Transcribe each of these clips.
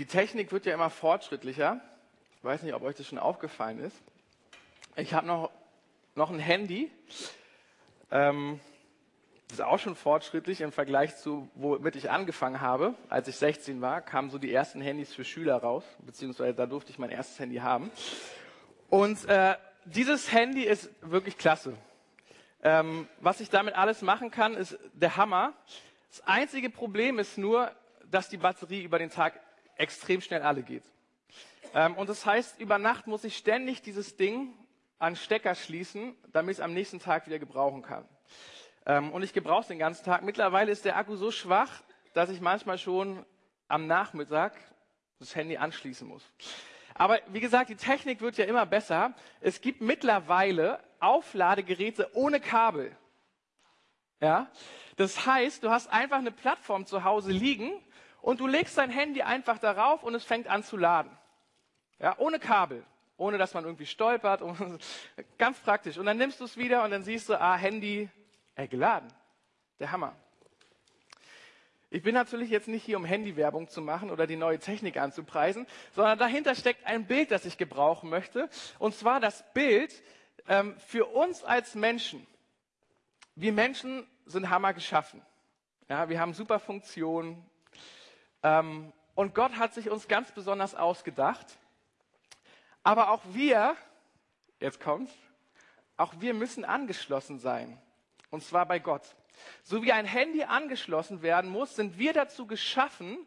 Die Technik wird ja immer fortschrittlicher. Ich weiß nicht, ob euch das schon aufgefallen ist. Ich habe noch, noch ein Handy. Ähm, das ist auch schon fortschrittlich im Vergleich zu, womit ich angefangen habe. Als ich 16 war, kamen so die ersten Handys für Schüler raus, beziehungsweise da durfte ich mein erstes Handy haben. Und äh, dieses Handy ist wirklich klasse. Ähm, was ich damit alles machen kann, ist der Hammer. Das einzige Problem ist nur, dass die Batterie über den Tag extrem schnell alle geht. Ähm, und das heißt, über Nacht muss ich ständig dieses Ding an Stecker schließen, damit ich es am nächsten Tag wieder gebrauchen kann. Ähm, und ich gebrauche es den ganzen Tag. Mittlerweile ist der Akku so schwach, dass ich manchmal schon am Nachmittag das Handy anschließen muss. Aber wie gesagt, die Technik wird ja immer besser. Es gibt mittlerweile Aufladegeräte ohne Kabel. Ja? Das heißt, du hast einfach eine Plattform zu Hause liegen und du legst dein Handy einfach darauf und es fängt an zu laden. Ja, ohne Kabel, ohne dass man irgendwie stolpert. Ganz praktisch. Und dann nimmst du es wieder und dann siehst du, ah, Handy äh, geladen. Der Hammer. Ich bin natürlich jetzt nicht hier, um Handywerbung zu machen oder die neue Technik anzupreisen, sondern dahinter steckt ein Bild, das ich gebrauchen möchte. Und zwar das Bild ähm, für uns als Menschen. Wir Menschen sind Hammer geschaffen. Ja, wir haben super Funktionen, ähm, und Gott hat sich uns ganz besonders ausgedacht. Aber auch wir, jetzt kommt's, auch wir müssen angeschlossen sein. Und zwar bei Gott. So wie ein Handy angeschlossen werden muss, sind wir dazu geschaffen,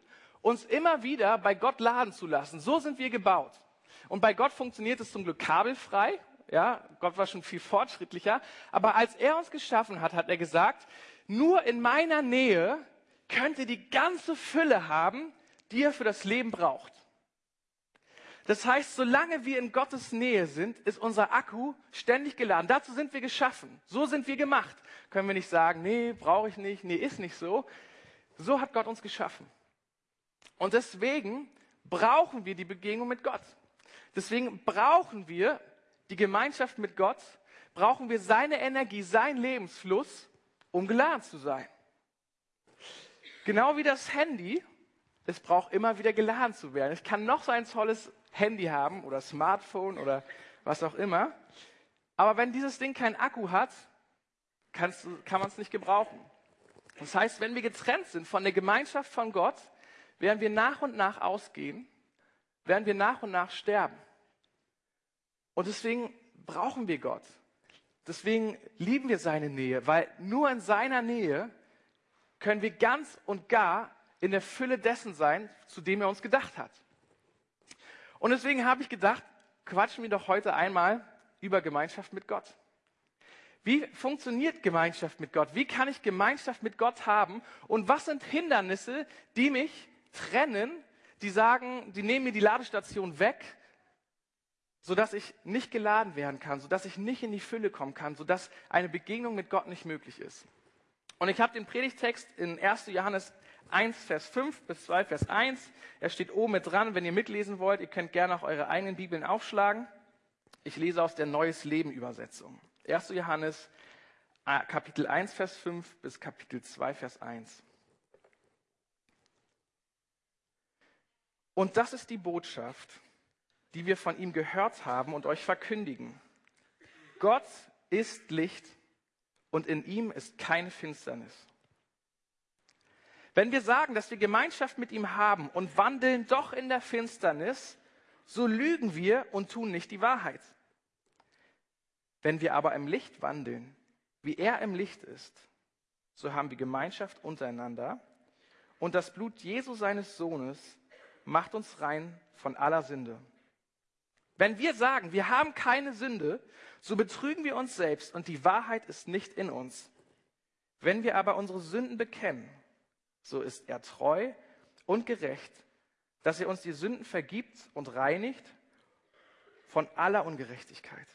uns immer wieder bei Gott laden zu lassen. So sind wir gebaut. Und bei Gott funktioniert es zum Glück kabelfrei. Ja, Gott war schon viel fortschrittlicher. Aber als er uns geschaffen hat, hat er gesagt, nur in meiner Nähe könnt ihr die ganze Fülle haben, die ihr für das Leben braucht. Das heißt, solange wir in Gottes Nähe sind, ist unser Akku ständig geladen. Dazu sind wir geschaffen. So sind wir gemacht. Können wir nicht sagen, nee, brauche ich nicht, nee, ist nicht so. So hat Gott uns geschaffen. Und deswegen brauchen wir die Begegnung mit Gott. Deswegen brauchen wir die Gemeinschaft mit Gott, brauchen wir seine Energie, seinen Lebensfluss, um geladen zu sein. Genau wie das Handy, es braucht immer wieder geladen zu werden. Ich kann noch so ein tolles Handy haben oder Smartphone oder was auch immer. Aber wenn dieses Ding keinen Akku hat, kann man es nicht gebrauchen. Das heißt, wenn wir getrennt sind von der Gemeinschaft von Gott, werden wir nach und nach ausgehen, werden wir nach und nach sterben. Und deswegen brauchen wir Gott. Deswegen lieben wir seine Nähe, weil nur in seiner Nähe können wir ganz und gar in der Fülle dessen sein, zu dem er uns gedacht hat. Und deswegen habe ich gedacht, quatschen wir doch heute einmal über Gemeinschaft mit Gott. Wie funktioniert Gemeinschaft mit Gott? Wie kann ich Gemeinschaft mit Gott haben? Und was sind Hindernisse, die mich trennen, die sagen, die nehmen mir die Ladestation weg, sodass ich nicht geladen werden kann, sodass ich nicht in die Fülle kommen kann, sodass eine Begegnung mit Gott nicht möglich ist? Und ich habe den Predigtext in 1. Johannes 1, Vers 5 bis 2, Vers 1. Er steht oben mit dran. Wenn ihr mitlesen wollt, ihr könnt gerne auch eure eigenen Bibeln aufschlagen. Ich lese aus der Neues Leben Übersetzung. 1. Johannes äh, Kapitel 1, Vers 5 bis Kapitel 2, Vers 1. Und das ist die Botschaft, die wir von ihm gehört haben und euch verkündigen. Gott ist Licht und in ihm ist keine Finsternis. Wenn wir sagen, dass wir Gemeinschaft mit ihm haben und wandeln doch in der Finsternis, so lügen wir und tun nicht die Wahrheit. Wenn wir aber im Licht wandeln, wie er im Licht ist, so haben wir Gemeinschaft untereinander und das Blut Jesu seines Sohnes macht uns rein von aller Sünde. Wenn wir sagen, wir haben keine Sünde, so betrügen wir uns selbst und die Wahrheit ist nicht in uns. Wenn wir aber unsere Sünden bekennen, so ist er treu und gerecht, dass er uns die Sünden vergibt und reinigt von aller Ungerechtigkeit.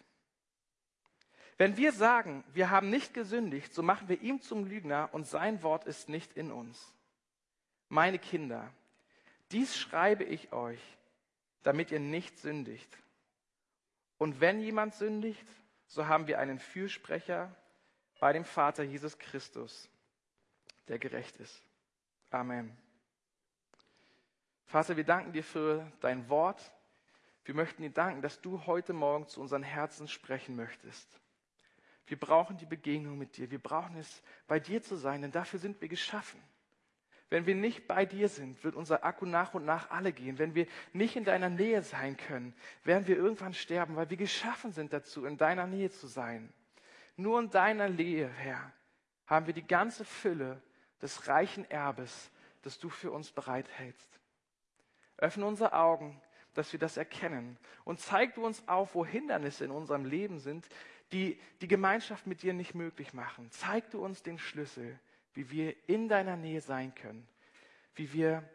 Wenn wir sagen, wir haben nicht gesündigt, so machen wir ihm zum Lügner und sein Wort ist nicht in uns. Meine Kinder, dies schreibe ich euch, damit ihr nicht sündigt. Und wenn jemand sündigt, so haben wir einen Fürsprecher bei dem Vater Jesus Christus, der gerecht ist. Amen. Vater, wir danken dir für dein Wort. Wir möchten dir danken, dass du heute Morgen zu unseren Herzen sprechen möchtest. Wir brauchen die Begegnung mit dir. Wir brauchen es, bei dir zu sein, denn dafür sind wir geschaffen. Wenn wir nicht bei dir sind, wird unser Akku nach und nach alle gehen. Wenn wir nicht in deiner Nähe sein können, werden wir irgendwann sterben, weil wir geschaffen sind dazu, in deiner Nähe zu sein. Nur in deiner Nähe, Herr, haben wir die ganze Fülle des reichen Erbes, das du für uns bereithältst. Öffne unsere Augen, dass wir das erkennen. Und zeig du uns auf, wo Hindernisse in unserem Leben sind, die die Gemeinschaft mit dir nicht möglich machen. Zeig du uns den Schlüssel, wie wir in deiner Nähe sein können, wie wir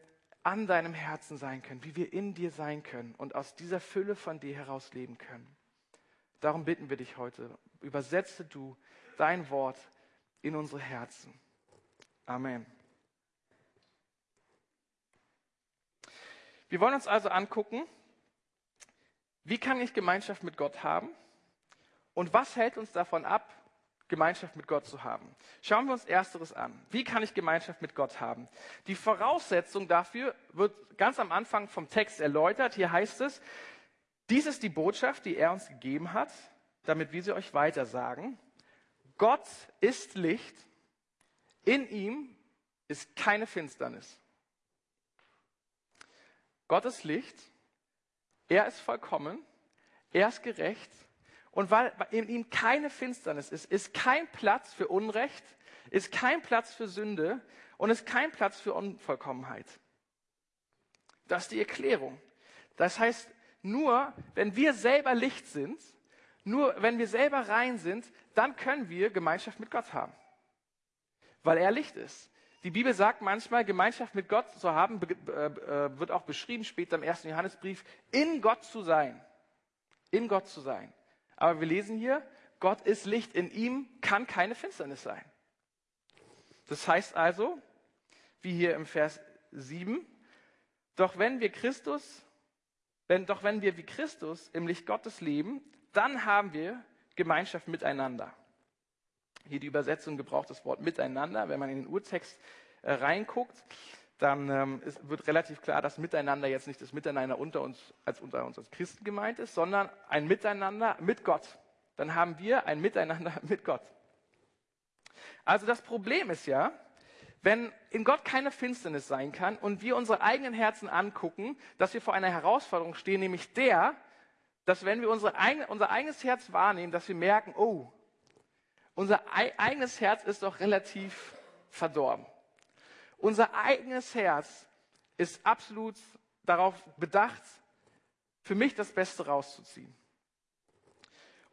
an deinem Herzen sein können, wie wir in dir sein können und aus dieser Fülle von dir heraus leben können. Darum bitten wir dich heute, übersetze du dein Wort in unsere Herzen. Amen. Wir wollen uns also angucken, wie kann ich Gemeinschaft mit Gott haben und was hält uns davon ab, Gemeinschaft mit Gott zu haben. Schauen wir uns ersteres an. Wie kann ich Gemeinschaft mit Gott haben? Die Voraussetzung dafür wird ganz am Anfang vom Text erläutert. Hier heißt es, dies ist die Botschaft, die er uns gegeben hat, damit wir sie euch weitersagen. Gott ist Licht, in ihm ist keine Finsternis. Gott ist Licht, er ist vollkommen, er ist gerecht und weil in ihm keine Finsternis ist, ist kein Platz für Unrecht, ist kein Platz für Sünde und ist kein Platz für Unvollkommenheit. Das ist die Erklärung. Das heißt, nur wenn wir selber Licht sind, nur wenn wir selber rein sind, dann können wir Gemeinschaft mit Gott haben. Weil er Licht ist. Die Bibel sagt manchmal, Gemeinschaft mit Gott zu haben, äh, äh, wird auch beschrieben später im ersten Johannesbrief, in Gott zu sein. In Gott zu sein. Aber wir lesen hier, Gott ist Licht, in ihm kann keine Finsternis sein. Das heißt also, wie hier im Vers 7, doch wenn wir Christus, wenn, doch wenn wir wie Christus im Licht Gottes leben, dann haben wir Gemeinschaft miteinander. Hier die Übersetzung gebraucht das Wort miteinander. Wenn man in den Urtext äh, reinguckt, dann ähm, wird relativ klar, dass Miteinander jetzt nicht das Miteinander unter uns als unter uns als Christen gemeint ist, sondern ein Miteinander mit Gott. Dann haben wir ein Miteinander mit Gott. Also das Problem ist ja, wenn in Gott keine Finsternis sein kann und wir unsere eigenen Herzen angucken, dass wir vor einer Herausforderung stehen, nämlich der, dass wenn wir unsere unser eigenes Herz wahrnehmen, dass wir merken, oh, unser eigenes Herz ist doch relativ verdorben. Unser eigenes Herz ist absolut darauf bedacht, für mich das Beste rauszuziehen.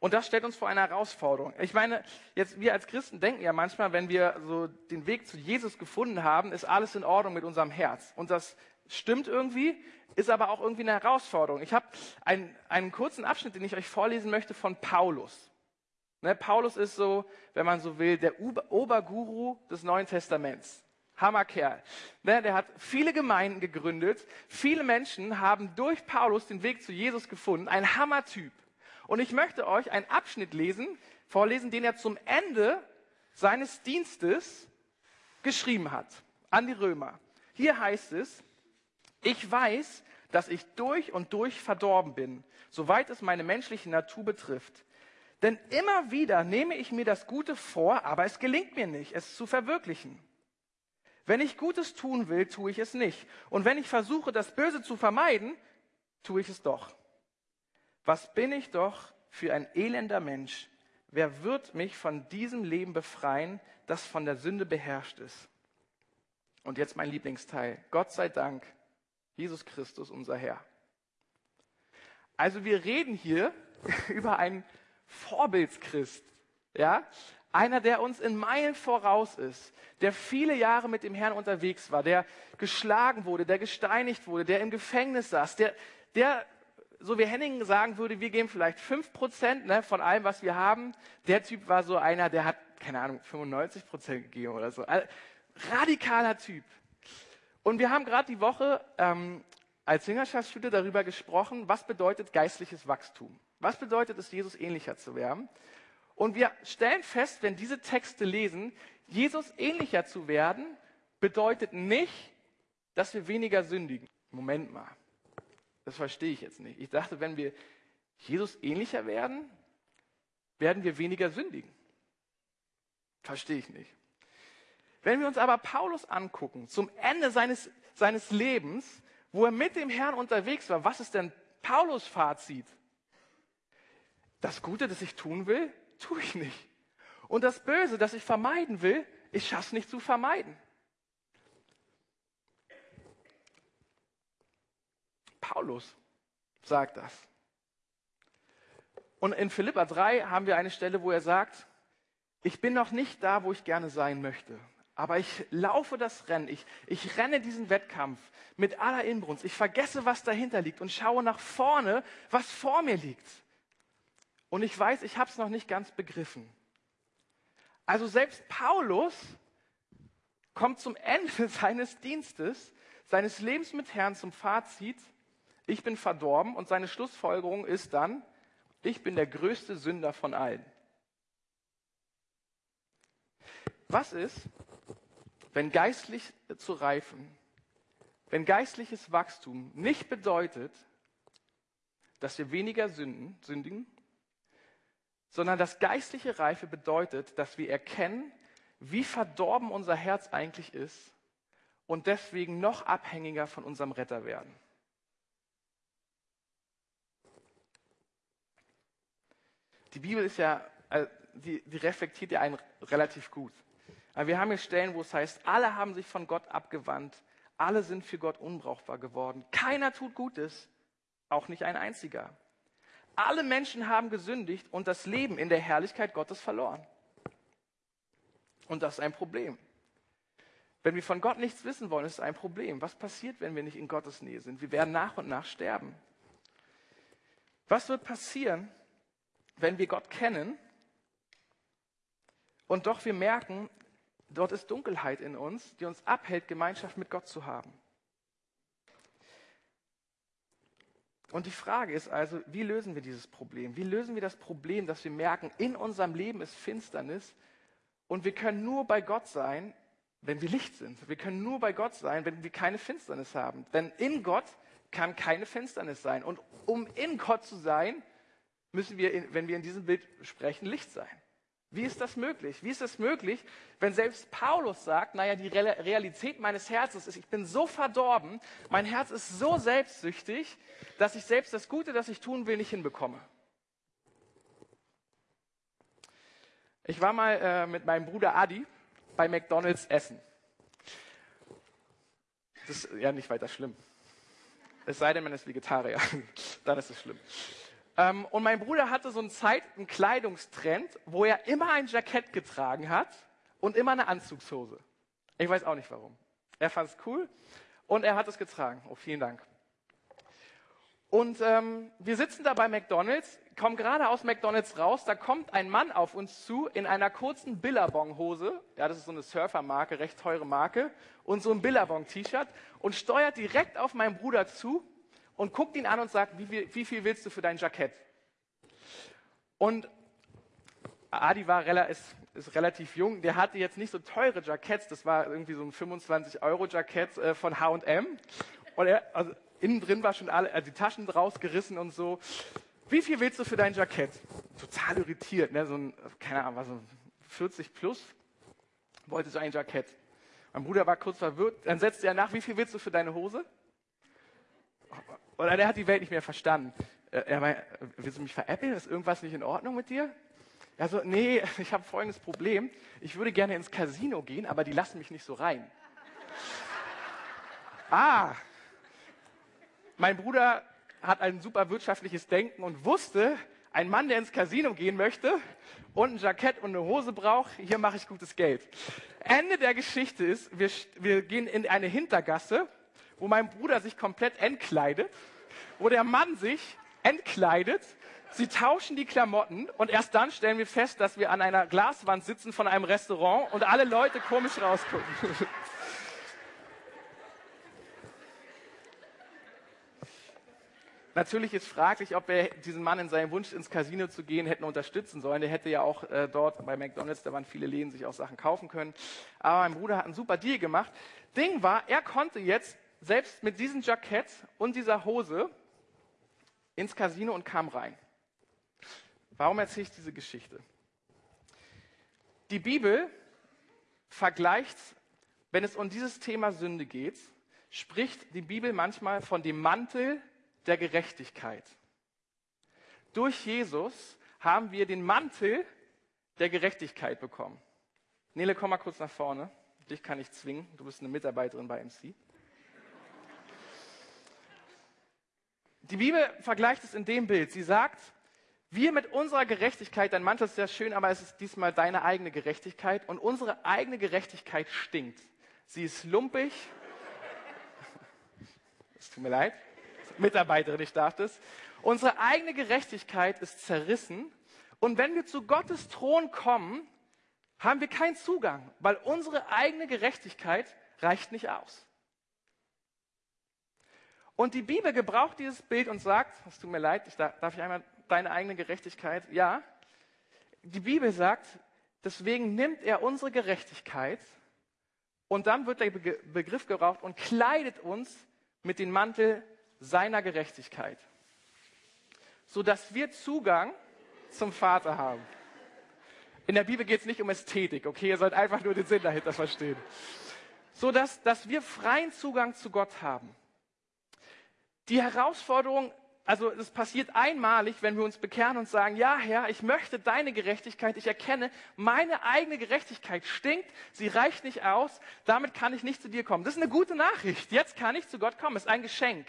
Und das stellt uns vor eine Herausforderung. Ich meine, jetzt wir als Christen denken ja manchmal, wenn wir so den Weg zu Jesus gefunden haben, ist alles in Ordnung mit unserem Herz. Und das stimmt irgendwie, ist aber auch irgendwie eine Herausforderung. Ich habe einen, einen kurzen Abschnitt, den ich euch vorlesen möchte von Paulus. Ne, Paulus ist so, wenn man so will, der Oberguru des Neuen Testaments. Hammerkerl. Ne, der hat viele Gemeinden gegründet. Viele Menschen haben durch Paulus den Weg zu Jesus gefunden. Ein Hammertyp. Und ich möchte euch einen Abschnitt lesen, vorlesen, den er zum Ende seines Dienstes geschrieben hat an die Römer. Hier heißt es, ich weiß, dass ich durch und durch verdorben bin, soweit es meine menschliche Natur betrifft. Denn immer wieder nehme ich mir das Gute vor, aber es gelingt mir nicht, es zu verwirklichen. Wenn ich Gutes tun will, tue ich es nicht. Und wenn ich versuche, das Böse zu vermeiden, tue ich es doch. Was bin ich doch für ein elender Mensch? Wer wird mich von diesem Leben befreien, das von der Sünde beherrscht ist? Und jetzt mein Lieblingsteil. Gott sei Dank, Jesus Christus, unser Herr. Also wir reden hier über einen Vorbildschrist. Ja? Einer, der uns in Meilen voraus ist, der viele Jahre mit dem Herrn unterwegs war, der geschlagen wurde, der gesteinigt wurde, der im Gefängnis saß, der, der so wie Henning sagen würde, wir geben vielleicht fünf Prozent ne, von allem, was wir haben. Der Typ war so einer, der hat, keine Ahnung, 95 Prozent gegeben oder so. Also, radikaler Typ. Und wir haben gerade die Woche ähm, als Jüngerschaftsschule darüber gesprochen, was bedeutet geistliches Wachstum. Was bedeutet es, Jesus ähnlicher zu werden? Und wir stellen fest, wenn diese Texte lesen, Jesus ähnlicher zu werden, bedeutet nicht, dass wir weniger sündigen. Moment mal, das verstehe ich jetzt nicht. Ich dachte, wenn wir Jesus ähnlicher werden, werden wir weniger sündigen. Verstehe ich nicht. Wenn wir uns aber Paulus angucken, zum Ende seines, seines Lebens, wo er mit dem Herrn unterwegs war, was ist denn Paulus Fazit? Das Gute, das ich tun will, tue ich nicht. Und das Böse, das ich vermeiden will, ich schaffe es nicht zu vermeiden. Paulus sagt das. Und in Philippa 3 haben wir eine Stelle, wo er sagt, ich bin noch nicht da, wo ich gerne sein möchte. Aber ich laufe das Rennen, ich, ich renne diesen Wettkampf mit aller Inbrunst. Ich vergesse, was dahinter liegt und schaue nach vorne, was vor mir liegt. Und ich weiß, ich habe es noch nicht ganz begriffen. Also selbst Paulus kommt zum Ende seines Dienstes, seines Lebens mit Herrn zum Fazit, ich bin verdorben und seine Schlussfolgerung ist dann, ich bin der größte Sünder von allen. Was ist, wenn geistlich zu reifen, wenn geistliches Wachstum nicht bedeutet, dass wir weniger sünden, sündigen, sondern dass geistliche Reife bedeutet, dass wir erkennen, wie verdorben unser Herz eigentlich ist und deswegen noch abhängiger von unserem Retter werden. Die Bibel ist ja, äh, die, die reflektiert ja einen relativ gut. Aber wir haben hier Stellen, wo es heißt, alle haben sich von Gott abgewandt, alle sind für Gott unbrauchbar geworden. Keiner tut Gutes, auch nicht ein einziger. Alle Menschen haben gesündigt und das Leben in der Herrlichkeit Gottes verloren. Und das ist ein Problem. Wenn wir von Gott nichts wissen wollen, ist es ein Problem. Was passiert, wenn wir nicht in Gottes Nähe sind? Wir werden nach und nach sterben. Was wird passieren, wenn wir Gott kennen und doch wir merken, dort ist Dunkelheit in uns, die uns abhält, Gemeinschaft mit Gott zu haben? Und die Frage ist also, wie lösen wir dieses Problem? Wie lösen wir das Problem, dass wir merken, in unserem Leben ist Finsternis und wir können nur bei Gott sein, wenn wir Licht sind. Wir können nur bei Gott sein, wenn wir keine Finsternis haben. Denn in Gott kann keine Finsternis sein. Und um in Gott zu sein, müssen wir, wenn wir in diesem Bild sprechen, Licht sein. Wie ist das möglich? Wie ist es möglich, wenn selbst Paulus sagt, naja, die Realität meines Herzens ist, ich bin so verdorben, mein Herz ist so selbstsüchtig, dass ich selbst das Gute, das ich tun will, nicht hinbekomme. Ich war mal äh, mit meinem Bruder Adi bei McDonald's essen. Das ist ja nicht weiter schlimm. Es sei denn, man ist Vegetarier. Dann ist es schlimm. Ähm, und mein Bruder hatte so einen Zeit, einen Kleidungstrend, wo er immer ein Jackett getragen hat und immer eine Anzugshose. Ich weiß auch nicht warum. Er fand es cool und er hat es getragen. Oh, vielen Dank. Und ähm, wir sitzen da bei McDonald's, kommen gerade aus McDonald's raus, da kommt ein Mann auf uns zu in einer kurzen Billabong-Hose, ja, das ist so eine Surfermarke, recht teure Marke, und so ein Billabong-T-Shirt und steuert direkt auf meinen Bruder zu und guckt ihn an und sagt, wie viel, wie viel willst du für dein Jackett? Und Adi war ist, ist, relativ jung, der hatte jetzt nicht so teure Jacketts, das war irgendwie so ein 25-Euro-Jackett äh, von H&M. Und er, also innen drin war schon alle, also die Taschen rausgerissen und so. Wie viel willst du für dein Jackett? Total irritiert, ne? so ein, keine Ahnung, was so 40 plus, wollte so ein Jackett. Mein Bruder war kurz verwirrt, dann setzte er nach, wie viel willst du für deine Hose? Oder der hat die Welt nicht mehr verstanden. Äh, er meint, willst du mich veräppeln? Ist irgendwas nicht in Ordnung mit dir? Er so, nee, ich habe folgendes Problem. Ich würde gerne ins Casino gehen, aber die lassen mich nicht so rein. ah, mein Bruder hat ein super wirtschaftliches Denken und wusste, ein Mann, der ins Casino gehen möchte und ein Jackett und eine Hose braucht, hier mache ich gutes Geld. Ende der Geschichte ist, wir, wir gehen in eine Hintergasse, wo mein Bruder sich komplett entkleidet wo der Mann sich entkleidet, sie tauschen die Klamotten und erst dann stellen wir fest, dass wir an einer Glaswand sitzen von einem Restaurant und alle Leute komisch rausgucken. Natürlich ist fraglich, ob wir diesen Mann in seinem Wunsch, ins Casino zu gehen, hätten unterstützen sollen. Der hätte ja auch äh, dort bei McDonalds, da waren viele Läden, sich auch Sachen kaufen können. Aber mein Bruder hat einen super Deal gemacht. Ding war, er konnte jetzt selbst mit diesem Jackett und dieser Hose ins Casino und kam rein. Warum erzähle ich diese Geschichte? Die Bibel vergleicht, wenn es um dieses Thema Sünde geht, spricht die Bibel manchmal von dem Mantel der Gerechtigkeit. Durch Jesus haben wir den Mantel der Gerechtigkeit bekommen. Nele, komm mal kurz nach vorne. Dich kann ich zwingen. Du bist eine Mitarbeiterin bei MC. Die Bibel vergleicht es in dem Bild. Sie sagt, wir mit unserer Gerechtigkeit, dein Mantel ist sehr schön, aber es ist diesmal deine eigene Gerechtigkeit und unsere eigene Gerechtigkeit stinkt. Sie ist lumpig. Es tut mir leid. Mitarbeiterin, ich darf das. Unsere eigene Gerechtigkeit ist zerrissen. Und wenn wir zu Gottes Thron kommen, haben wir keinen Zugang, weil unsere eigene Gerechtigkeit reicht nicht aus. Und die Bibel gebraucht dieses Bild und sagt, es tut mir leid, ich darf, darf ich einmal deine eigene Gerechtigkeit? Ja. Die Bibel sagt, deswegen nimmt er unsere Gerechtigkeit und dann wird der Begriff gebraucht und kleidet uns mit dem Mantel seiner Gerechtigkeit, sodass wir Zugang zum Vater haben. In der Bibel geht es nicht um Ästhetik, okay? Ihr sollt einfach nur den Sinn dahinter verstehen. So dass, dass wir freien Zugang zu Gott haben. Die Herausforderung, also es passiert einmalig, wenn wir uns bekehren und sagen, ja Herr, ich möchte deine Gerechtigkeit, ich erkenne, meine eigene Gerechtigkeit stinkt, sie reicht nicht aus, damit kann ich nicht zu dir kommen. Das ist eine gute Nachricht. Jetzt kann ich zu Gott kommen, es ist ein Geschenk.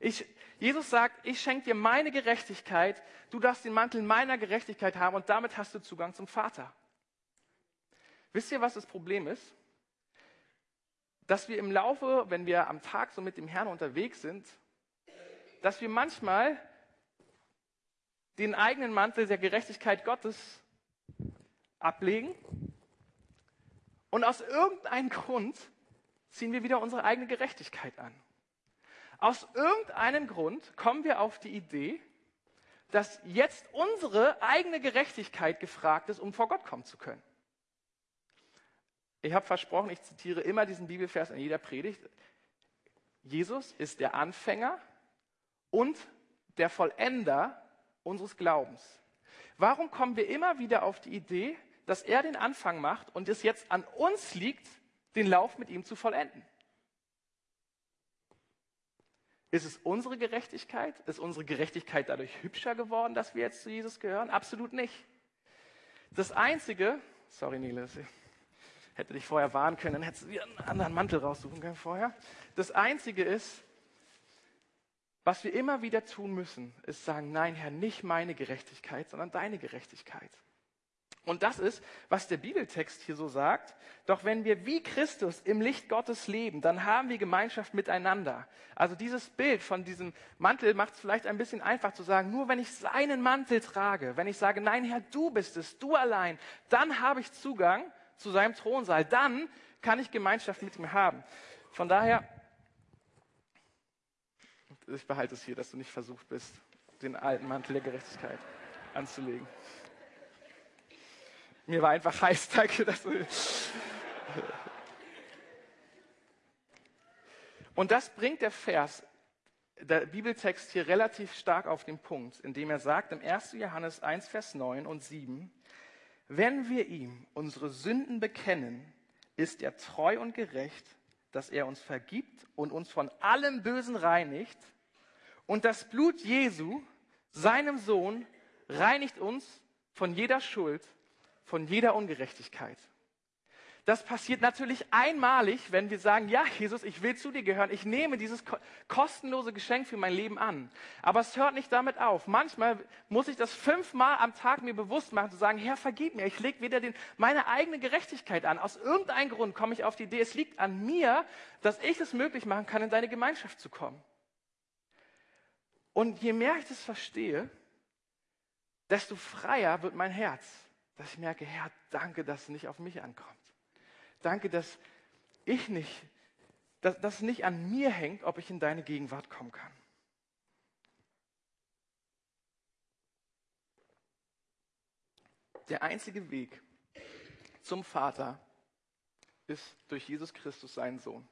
Ich, Jesus sagt, ich schenke dir meine Gerechtigkeit, du darfst den Mantel meiner Gerechtigkeit haben und damit hast du Zugang zum Vater. Wisst ihr, was das Problem ist? Dass wir im Laufe, wenn wir am Tag so mit dem Herrn unterwegs sind, dass wir manchmal den eigenen Mantel der Gerechtigkeit Gottes ablegen und aus irgendeinem Grund ziehen wir wieder unsere eigene Gerechtigkeit an. Aus irgendeinem Grund kommen wir auf die Idee, dass jetzt unsere eigene Gerechtigkeit gefragt ist, um vor Gott kommen zu können. Ich habe versprochen, ich zitiere immer diesen Bibelvers in jeder Predigt. Jesus ist der Anfänger und der Vollender unseres Glaubens. Warum kommen wir immer wieder auf die Idee, dass er den Anfang macht und es jetzt an uns liegt, den Lauf mit ihm zu vollenden? Ist es unsere Gerechtigkeit? Ist unsere Gerechtigkeit dadurch hübscher geworden, dass wir jetzt zu Jesus gehören? Absolut nicht. Das Einzige, sorry Niles, hätte dich vorher warnen können, dann hättest du dir einen anderen Mantel raussuchen können vorher. Das Einzige ist, was wir immer wieder tun müssen, ist sagen, nein, Herr, nicht meine Gerechtigkeit, sondern deine Gerechtigkeit. Und das ist, was der Bibeltext hier so sagt. Doch wenn wir wie Christus im Licht Gottes leben, dann haben wir Gemeinschaft miteinander. Also dieses Bild von diesem Mantel macht es vielleicht ein bisschen einfach zu sagen, nur wenn ich seinen Mantel trage, wenn ich sage, nein Herr, du bist es, du allein, dann habe ich Zugang zu seinem Thronsaal, dann kann ich Gemeinschaft mit ihm haben. Von daher ich behalte es hier, dass du nicht versucht bist, den alten Mantel der Gerechtigkeit anzulegen. Mir war einfach heiß, danke, dass du. Und das bringt der Vers, der Bibeltext hier relativ stark auf den Punkt, indem er sagt im 1. Johannes 1, Vers 9 und 7, wenn wir ihm unsere Sünden bekennen, ist er treu und gerecht, dass er uns vergibt und uns von allem Bösen reinigt und das Blut Jesu, seinem Sohn, reinigt uns von jeder Schuld, von jeder Ungerechtigkeit. Das passiert natürlich einmalig, wenn wir sagen, ja, Jesus, ich will zu dir gehören. Ich nehme dieses kostenlose Geschenk für mein Leben an. Aber es hört nicht damit auf. Manchmal muss ich das fünfmal am Tag mir bewusst machen, zu sagen, Herr, vergib mir. Ich lege wieder den, meine eigene Gerechtigkeit an. Aus irgendeinem Grund komme ich auf die Idee, es liegt an mir, dass ich es möglich machen kann, in deine Gemeinschaft zu kommen. Und je mehr ich das verstehe, desto freier wird mein Herz, dass ich merke, Herr, danke, dass es nicht auf mich ankommt. Danke, dass ich nicht, dass das nicht an mir hängt, ob ich in deine Gegenwart kommen kann. Der einzige Weg zum Vater ist durch Jesus Christus, seinen Sohn.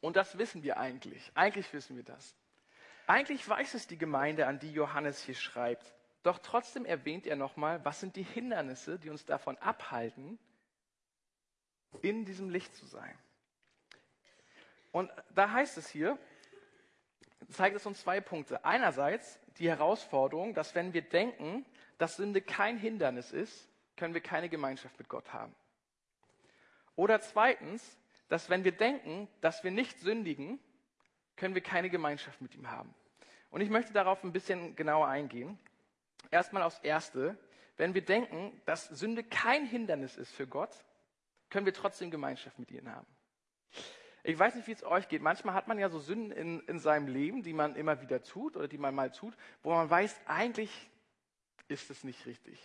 Und das wissen wir eigentlich. Eigentlich wissen wir das. Eigentlich weiß es die Gemeinde, an die Johannes hier schreibt. Doch trotzdem erwähnt er nochmal, was sind die Hindernisse, die uns davon abhalten, in diesem Licht zu sein. Und da heißt es hier, zeigt es uns zwei Punkte. Einerseits die Herausforderung, dass wenn wir denken, dass Sünde kein Hindernis ist, können wir keine Gemeinschaft mit Gott haben. Oder zweitens, dass wenn wir denken, dass wir nicht sündigen, können wir keine Gemeinschaft mit ihm haben. Und ich möchte darauf ein bisschen genauer eingehen. Erstmal aufs Erste. Wenn wir denken, dass Sünde kein Hindernis ist für Gott, können wir trotzdem Gemeinschaft mit ihm haben. Ich weiß nicht, wie es euch geht. Manchmal hat man ja so Sünden in, in seinem Leben, die man immer wieder tut oder die man mal tut, wo man weiß, eigentlich ist es nicht richtig.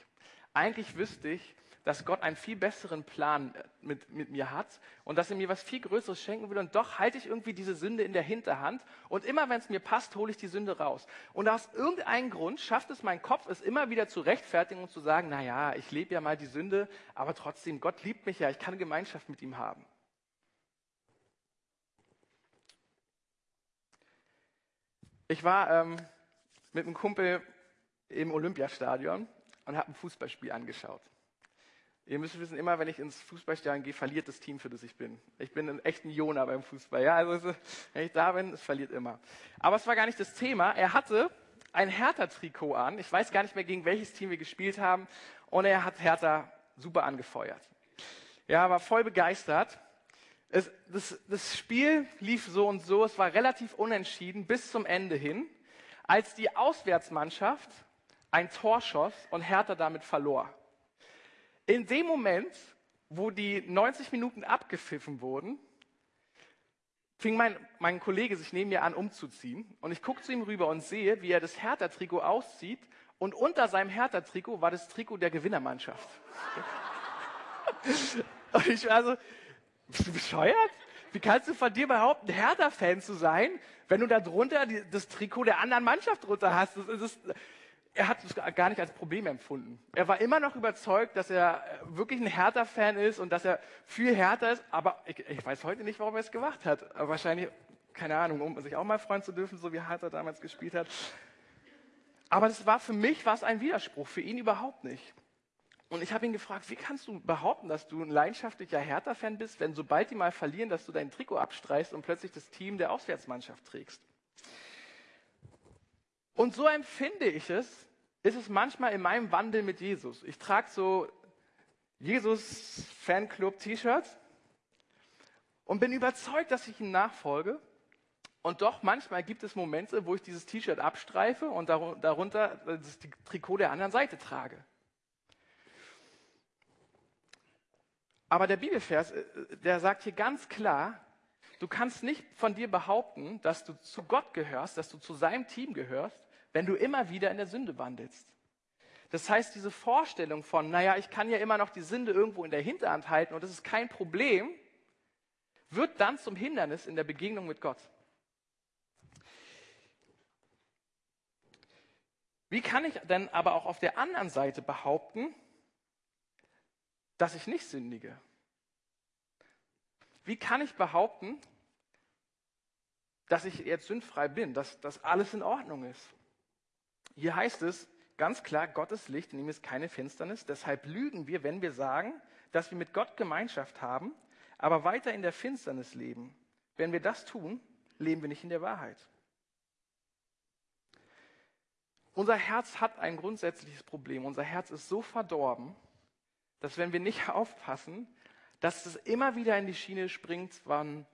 Eigentlich wüsste ich, dass Gott einen viel besseren Plan äh, mit, mit mir hat und dass er mir was viel Größeres schenken will. Und doch halte ich irgendwie diese Sünde in der Hinterhand. Und immer wenn es mir passt, hole ich die Sünde raus. Und aus irgendeinem Grund schafft es mein Kopf, es immer wieder zu rechtfertigen und zu sagen, na ja, ich lebe ja mal die Sünde, aber trotzdem, Gott liebt mich ja, ich kann Gemeinschaft mit ihm haben. Ich war ähm, mit einem Kumpel im Olympiastadion und habe ein Fußballspiel angeschaut. Ihr müsst wissen, immer wenn ich ins Fußballstadion gehe, verliert das Team, für das ich bin. Ich bin ein echter Jona beim Fußball. Ja, also wenn ich da bin, es verliert immer. Aber es war gar nicht das Thema. Er hatte ein Hertha-Trikot an. Ich weiß gar nicht mehr, gegen welches Team wir gespielt haben. Und er hat Hertha super angefeuert. Ja, war voll begeistert. Es, das, das Spiel lief so und so. Es war relativ unentschieden bis zum Ende hin, als die Auswärtsmannschaft ein Tor schoss und Hertha damit verlor. In dem Moment, wo die 90 Minuten abgepfiffen wurden, fing mein, mein Kollege sich neben mir an umzuziehen und ich gucke zu ihm rüber und sehe, wie er das Hertha-Trikot auszieht und unter seinem Hertha-Trikot war das Trikot der Gewinnermannschaft. und ich war so, bist du bescheuert? Wie kannst du von dir behaupten, Hertha-Fan zu sein, wenn du da drunter die, das Trikot der anderen Mannschaft drunter hast? Das, das, er hat es gar nicht als Problem empfunden. Er war immer noch überzeugt, dass er wirklich ein Hertha-Fan ist und dass er für Hertha ist, aber ich, ich, weiß heute nicht, warum er es gemacht hat. Aber wahrscheinlich, keine Ahnung, um sich auch mal freuen zu dürfen, so wie Hertha damals gespielt hat. Aber das war für mich was ein Widerspruch, für ihn überhaupt nicht. Und ich habe ihn gefragt, wie kannst du behaupten, dass du ein leidenschaftlicher Hertha-Fan bist, wenn sobald die mal verlieren, dass du dein Trikot abstreichst und plötzlich das Team der Auswärtsmannschaft trägst? Und so empfinde ich es, ist es manchmal in meinem Wandel mit Jesus. Ich trage so Jesus Fanclub T-Shirts und bin überzeugt, dass ich ihm nachfolge. Und doch manchmal gibt es Momente, wo ich dieses T-Shirt abstreife und darunter das Trikot der anderen Seite trage. Aber der Bibelvers, äh, der sagt hier ganz klar, du kannst nicht von dir behaupten, dass du zu Gott gehörst, dass du zu seinem Team gehörst, wenn du immer wieder in der Sünde wandelst. Das heißt, diese Vorstellung von, naja, ich kann ja immer noch die Sünde irgendwo in der Hinterhand halten und das ist kein Problem, wird dann zum Hindernis in der Begegnung mit Gott. Wie kann ich denn aber auch auf der anderen Seite behaupten, dass ich nicht sündige? Wie kann ich behaupten, dass ich jetzt sündfrei bin, dass, dass alles in Ordnung ist? Hier heißt es ganz klar, Gottes Licht, in ihm ist keine Finsternis. Deshalb lügen wir, wenn wir sagen, dass wir mit Gott Gemeinschaft haben, aber weiter in der Finsternis leben. Wenn wir das tun, leben wir nicht in der Wahrheit. Unser Herz hat ein grundsätzliches Problem. Unser Herz ist so verdorben, dass wenn wir nicht aufpassen, dass es immer wieder in die Schiene springt, wann,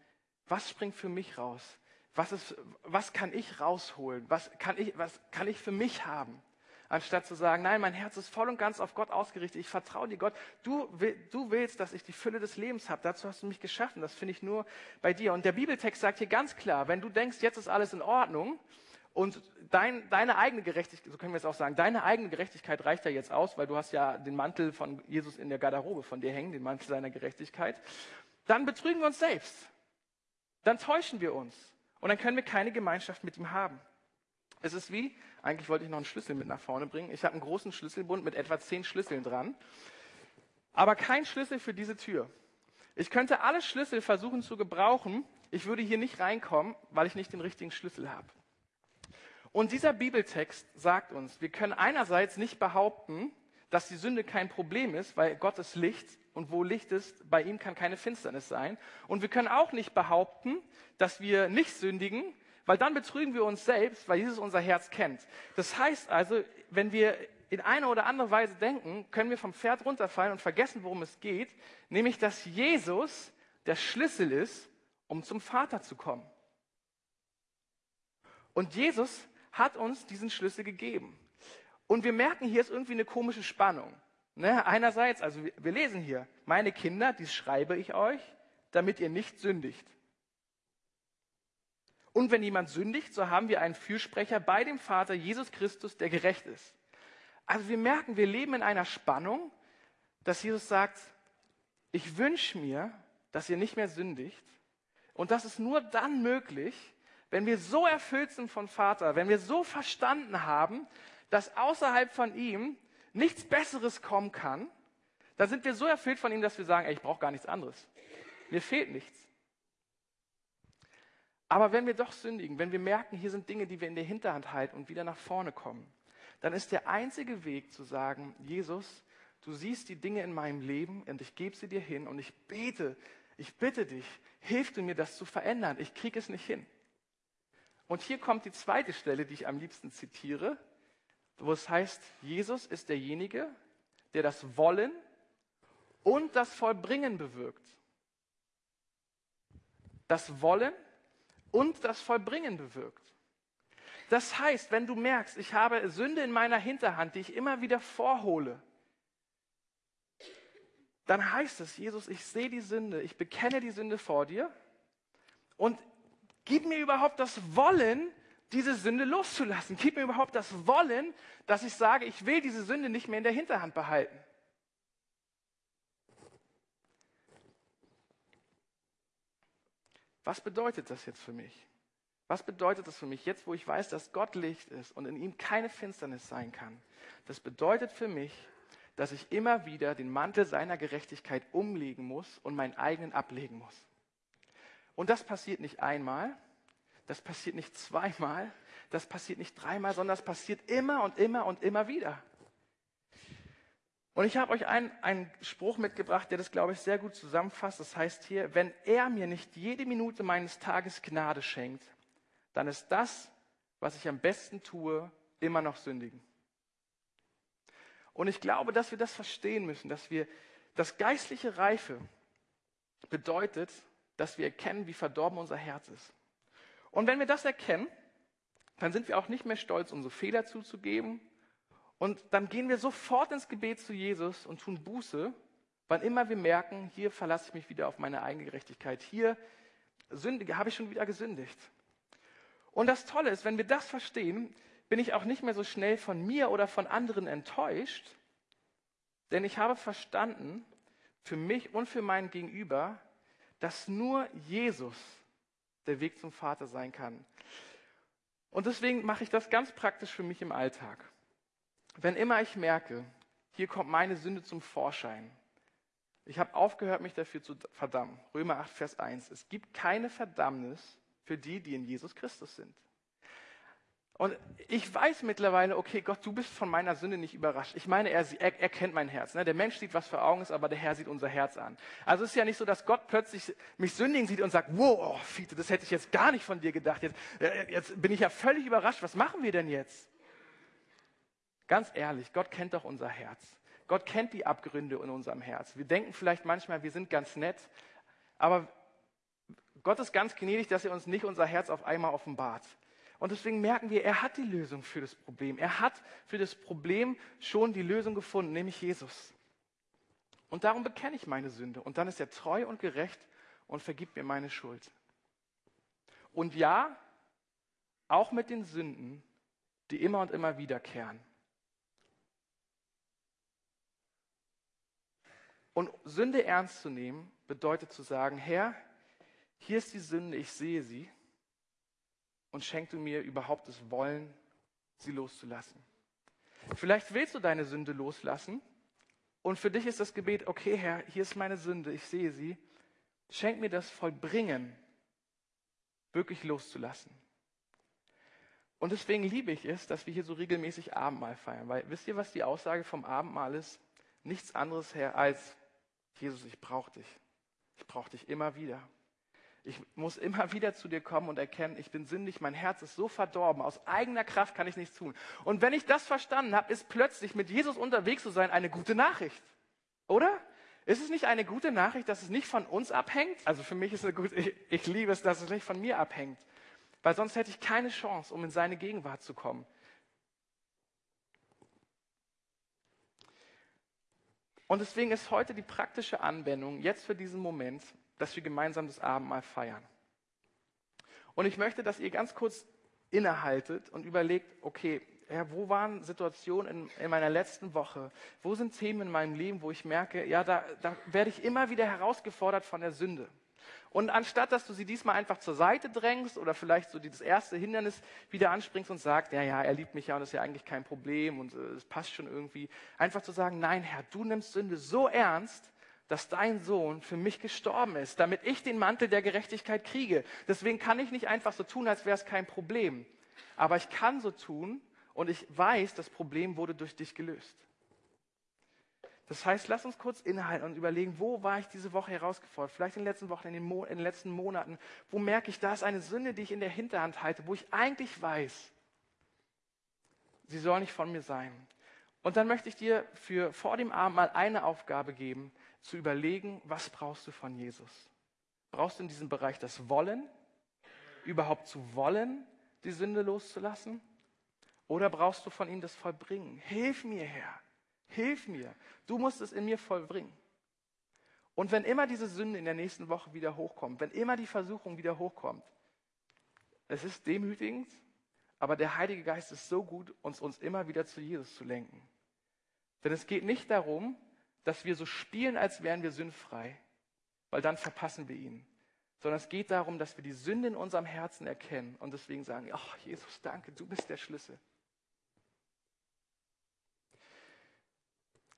was springt für mich raus? Was, ist, was kann ich rausholen? Was kann ich, was kann ich für mich haben? Anstatt zu sagen, nein, mein Herz ist voll und ganz auf Gott ausgerichtet. Ich vertraue dir, Gott. Du, du willst, dass ich die Fülle des Lebens habe. Dazu hast du mich geschaffen. Das finde ich nur bei dir. Und der Bibeltext sagt hier ganz klar, wenn du denkst, jetzt ist alles in Ordnung und dein, deine eigene Gerechtigkeit, so können wir es auch sagen, deine eigene Gerechtigkeit reicht ja jetzt aus, weil du hast ja den Mantel von Jesus in der Garderobe von dir hängen, den Mantel seiner Gerechtigkeit, dann betrügen wir uns selbst. Dann täuschen wir uns. Und dann können wir keine Gemeinschaft mit ihm haben. Es ist wie, eigentlich wollte ich noch einen Schlüssel mit nach vorne bringen. Ich habe einen großen Schlüsselbund mit etwa zehn Schlüsseln dran, aber kein Schlüssel für diese Tür. Ich könnte alle Schlüssel versuchen zu gebrauchen. Ich würde hier nicht reinkommen, weil ich nicht den richtigen Schlüssel habe. Und dieser Bibeltext sagt uns, wir können einerseits nicht behaupten, dass die Sünde kein Problem ist, weil Gott ist Licht und wo Licht ist, bei ihm kann keine Finsternis sein. Und wir können auch nicht behaupten, dass wir nicht sündigen, weil dann betrügen wir uns selbst, weil Jesus unser Herz kennt. Das heißt also, wenn wir in eine oder andere Weise denken, können wir vom Pferd runterfallen und vergessen, worum es geht, nämlich dass Jesus der Schlüssel ist, um zum Vater zu kommen. Und Jesus hat uns diesen Schlüssel gegeben. Und wir merken, hier ist irgendwie eine komische Spannung. Ne? Einerseits, also wir, lesen hier, meine Kinder, dies schreibe ich euch, damit ihr nicht sündigt. Und wenn jemand sündigt, so haben wir einen Fürsprecher bei dem Vater, Jesus Christus, der gerecht ist. Also wir merken, wir leben in einer Spannung, dass Jesus sagt, ich wünsche mir, dass ihr nicht mehr sündigt. Und das ist nur dann möglich, wenn wir so erfüllt sind von Vater, wenn wir so verstanden haben, dass außerhalb von ihm nichts Besseres kommen kann, dann sind wir so erfüllt von ihm, dass wir sagen, ey, ich brauche gar nichts anderes. Mir fehlt nichts. Aber wenn wir doch sündigen, wenn wir merken, hier sind Dinge, die wir in der Hinterhand halten und wieder nach vorne kommen, dann ist der einzige Weg zu sagen, Jesus, du siehst die Dinge in meinem Leben und ich gebe sie dir hin und ich bete, ich bitte dich, hilf du mir, das zu verändern. Ich kriege es nicht hin. Und hier kommt die zweite Stelle, die ich am liebsten zitiere, wo es heißt, Jesus ist derjenige, der das Wollen und das Vollbringen bewirkt. Das Wollen und das Vollbringen bewirkt. Das heißt, wenn du merkst, ich habe Sünde in meiner Hinterhand, die ich immer wieder vorhole, dann heißt es, Jesus, ich sehe die Sünde, ich bekenne die Sünde vor dir und gib mir überhaupt das Wollen, diese Sünde loszulassen. Gib mir überhaupt das Wollen, dass ich sage, ich will diese Sünde nicht mehr in der Hinterhand behalten. Was bedeutet das jetzt für mich? Was bedeutet das für mich jetzt, wo ich weiß, dass Gott Licht ist und in ihm keine Finsternis sein kann? Das bedeutet für mich, dass ich immer wieder den Mantel seiner Gerechtigkeit umlegen muss und meinen eigenen ablegen muss. Und das passiert nicht einmal, das passiert nicht zweimal, das passiert nicht dreimal, sondern das passiert immer und immer und immer wieder. Und ich habe euch einen, einen Spruch mitgebracht, der das, glaube ich, sehr gut zusammenfasst. Das heißt hier, wenn er mir nicht jede Minute meines Tages Gnade schenkt, dann ist das, was ich am besten tue, immer noch sündigen. Und ich glaube, dass wir das verstehen müssen, dass wir das geistliche Reife bedeutet, dass wir erkennen, wie verdorben unser Herz ist. Und wenn wir das erkennen, dann sind wir auch nicht mehr stolz, unsere Fehler zuzugeben. Und dann gehen wir sofort ins Gebet zu Jesus und tun Buße, wann immer wir merken, hier verlasse ich mich wieder auf meine eigene Gerechtigkeit. Hier sündige, habe ich schon wieder gesündigt. Und das Tolle ist, wenn wir das verstehen, bin ich auch nicht mehr so schnell von mir oder von anderen enttäuscht, denn ich habe verstanden, für mich und für mein Gegenüber, dass nur Jesus der Weg zum Vater sein kann. Und deswegen mache ich das ganz praktisch für mich im Alltag. Wenn immer ich merke, hier kommt meine Sünde zum Vorschein, ich habe aufgehört, mich dafür zu verdammen. Römer 8, Vers 1. Es gibt keine Verdammnis für die, die in Jesus Christus sind. Und ich weiß mittlerweile, okay, Gott, du bist von meiner Sünde nicht überrascht. Ich meine, er, er, er kennt mein Herz. Ne? Der Mensch sieht, was für Augen ist, aber der Herr sieht unser Herz an. Also es ist ja nicht so, dass Gott plötzlich mich sündigen sieht und sagt, wow, oh, Fiete, das hätte ich jetzt gar nicht von dir gedacht. Jetzt, äh, jetzt bin ich ja völlig überrascht. Was machen wir denn jetzt? Ganz ehrlich, Gott kennt doch unser Herz. Gott kennt die Abgründe in unserem Herz. Wir denken vielleicht manchmal, wir sind ganz nett, aber Gott ist ganz gnädig, dass er uns nicht unser Herz auf einmal offenbart. Und deswegen merken wir, er hat die Lösung für das Problem. Er hat für das Problem schon die Lösung gefunden, nämlich Jesus. Und darum bekenne ich meine Sünde. Und dann ist er treu und gerecht und vergibt mir meine Schuld. Und ja, auch mit den Sünden, die immer und immer wiederkehren. Und Sünde ernst zu nehmen, bedeutet zu sagen, Herr, hier ist die Sünde, ich sehe sie und schenk du mir überhaupt das Wollen, sie loszulassen. Vielleicht willst du deine Sünde loslassen und für dich ist das Gebet, okay Herr, hier ist meine Sünde, ich sehe sie, Schenk mir das Vollbringen, wirklich loszulassen. Und deswegen liebe ich es, dass wir hier so regelmäßig Abendmahl feiern. Weil wisst ihr, was die Aussage vom Abendmahl ist? Nichts anderes her als, Jesus, ich brauche dich. Ich brauche dich immer wieder. Ich muss immer wieder zu dir kommen und erkennen, ich bin sündig, mein Herz ist so verdorben, aus eigener Kraft kann ich nichts tun. Und wenn ich das verstanden habe, ist plötzlich mit Jesus unterwegs zu sein eine gute Nachricht. Oder? Ist es nicht eine gute Nachricht, dass es nicht von uns abhängt? Also für mich ist es gut, ich, ich liebe es, dass es nicht von mir abhängt. Weil sonst hätte ich keine Chance, um in seine Gegenwart zu kommen. Und deswegen ist heute die praktische Anwendung, jetzt für diesen Moment, dass wir gemeinsam das Abendmahl feiern. Und ich möchte, dass ihr ganz kurz innehaltet und überlegt, okay, ja, wo waren Situationen in, in, meiner letzten Woche? Wo sind Themen in meinem Leben, wo ich merke, ja, da, da werde ich immer wieder herausgefordert von der Sünde. Und anstatt, dass du sie diesmal einfach zur Seite drängst oder vielleicht so dieses erste Hindernis wieder anspringst und sagst, ja, ja, er liebt mich ja und das ist ja eigentlich kein Problem und äh, es äh, passt schon irgendwie, einfach zu sagen, nein, Herr, du nimmst Sünde so ernst, dass dein Sohn für mich gestorben ist, damit ich den Mantel der Gerechtigkeit kriege. Deswegen kann ich nicht einfach so tun, als wäre es kein Problem. Aber ich kann so tun und ich weiß, das Problem wurde durch dich gelöst. Das heißt, lass uns kurz innehalten und überlegen, wo war ich diese Woche herausgefordert? Vielleicht in den letzten Wochen, in den, Mo in den letzten Monaten. Wo merke ich, da ist eine Sünde, die ich in der Hinterhand halte, wo ich eigentlich weiß, sie soll nicht von mir sein. Und dann möchte ich dir für vor dem Abend mal eine Aufgabe geben, zu überlegen, was brauchst du von Jesus? Brauchst du in diesem Bereich das Wollen, überhaupt zu wollen, die Sünde loszulassen? Oder brauchst du von ihm das Vollbringen? Hilf mir, Herr. Hilf mir. Du musst es in mir vollbringen. Und wenn immer diese Sünde in der nächsten Woche wieder hochkommt, wenn immer die Versuchung wieder hochkommt, es ist demütigend, aber der Heilige Geist ist so gut, uns, uns immer wieder zu Jesus zu lenken. Denn es geht nicht darum, dass wir so spielen, als wären wir sündfrei, weil dann verpassen wir ihn. Sondern es geht darum, dass wir die Sünde in unserem Herzen erkennen und deswegen sagen, ach Jesus, danke, du bist der Schlüssel.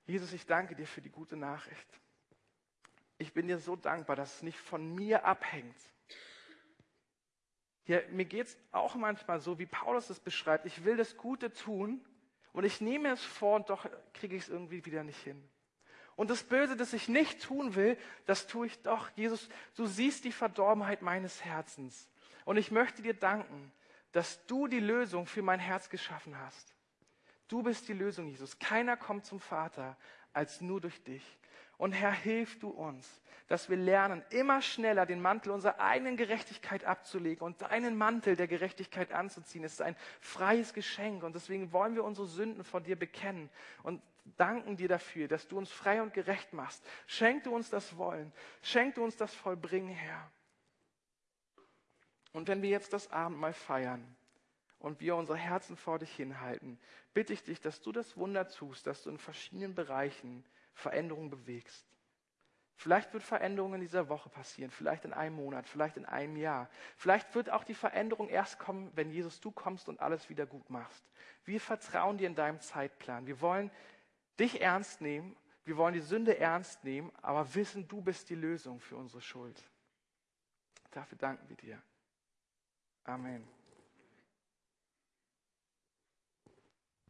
Jesus, ich danke dir für die gute Nachricht. Ich bin dir so dankbar, dass es nicht von mir abhängt. Ja, mir geht es auch manchmal so, wie Paulus es beschreibt. Ich will das Gute tun und ich nehme es vor und doch kriege ich es irgendwie wieder nicht hin. Und das Böse, das ich nicht tun will, das tue ich doch. Jesus, du siehst die Verdorbenheit meines Herzens. Und ich möchte dir danken, dass du die Lösung für mein Herz geschaffen hast. Du bist die Lösung, Jesus. Keiner kommt zum Vater als nur durch dich. Und Herr, hilf du uns, dass wir lernen, immer schneller den Mantel unserer eigenen Gerechtigkeit abzulegen und deinen Mantel der Gerechtigkeit anzuziehen. Es ist ein freies Geschenk und deswegen wollen wir unsere Sünden vor dir bekennen und danken dir dafür, dass du uns frei und gerecht machst. Schenk du uns das Wollen, schenk du uns das Vollbringen, Herr. Und wenn wir jetzt das Abendmahl feiern und wir unsere Herzen vor dich hinhalten, bitte ich dich, dass du das Wunder tust, dass du in verschiedenen Bereichen Veränderungen bewegst. Vielleicht wird Veränderung in dieser Woche passieren, vielleicht in einem Monat, vielleicht in einem Jahr. Vielleicht wird auch die Veränderung erst kommen, wenn Jesus du kommst und alles wieder gut machst. Wir vertrauen dir in deinem Zeitplan. Wir wollen dich ernst nehmen, wir wollen die Sünde ernst nehmen, aber wissen, du bist die Lösung für unsere Schuld. Dafür danken wir dir. Amen.